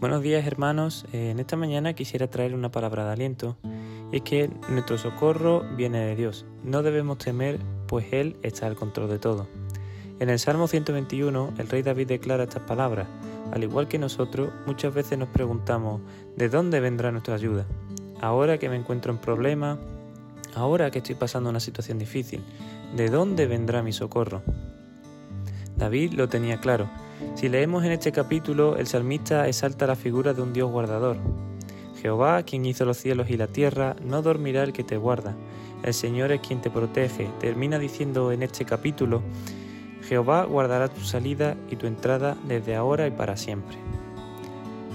Buenos días hermanos, eh, en esta mañana quisiera traer una palabra de aliento. Y es que nuestro socorro viene de Dios. No debemos temer, pues Él está al control de todo. En el Salmo 121, el rey David declara estas palabras. Al igual que nosotros, muchas veces nos preguntamos, ¿de dónde vendrá nuestra ayuda? Ahora que me encuentro en problemas, ahora que estoy pasando una situación difícil, ¿de dónde vendrá mi socorro? David lo tenía claro si leemos en este capítulo, el salmista exalta la figura de un Dios guardador. Jehová, quien hizo los cielos y la tierra, no dormirá el que te guarda. El Señor es quien te protege. Termina diciendo en este capítulo, Jehová guardará tu salida y tu entrada desde ahora y para siempre.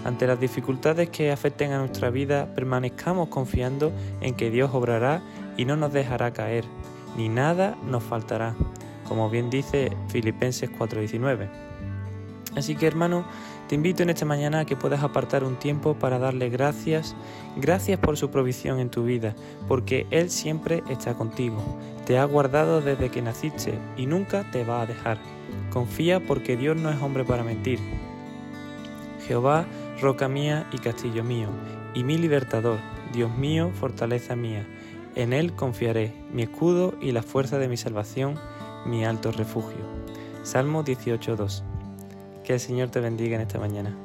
Ante las dificultades que afecten a nuestra vida, permanezcamos confiando en que Dios obrará y no nos dejará caer, ni nada nos faltará, como bien dice Filipenses 4:19. Así que hermano, te invito en esta mañana a que puedas apartar un tiempo para darle gracias, gracias por su provisión en tu vida, porque Él siempre está contigo, te ha guardado desde que naciste y nunca te va a dejar. Confía porque Dios no es hombre para mentir. Jehová, roca mía y castillo mío, y mi libertador, Dios mío, fortaleza mía. En Él confiaré, mi escudo y la fuerza de mi salvación, mi alto refugio. Salmo 18.2 que el Señor te bendiga en esta mañana.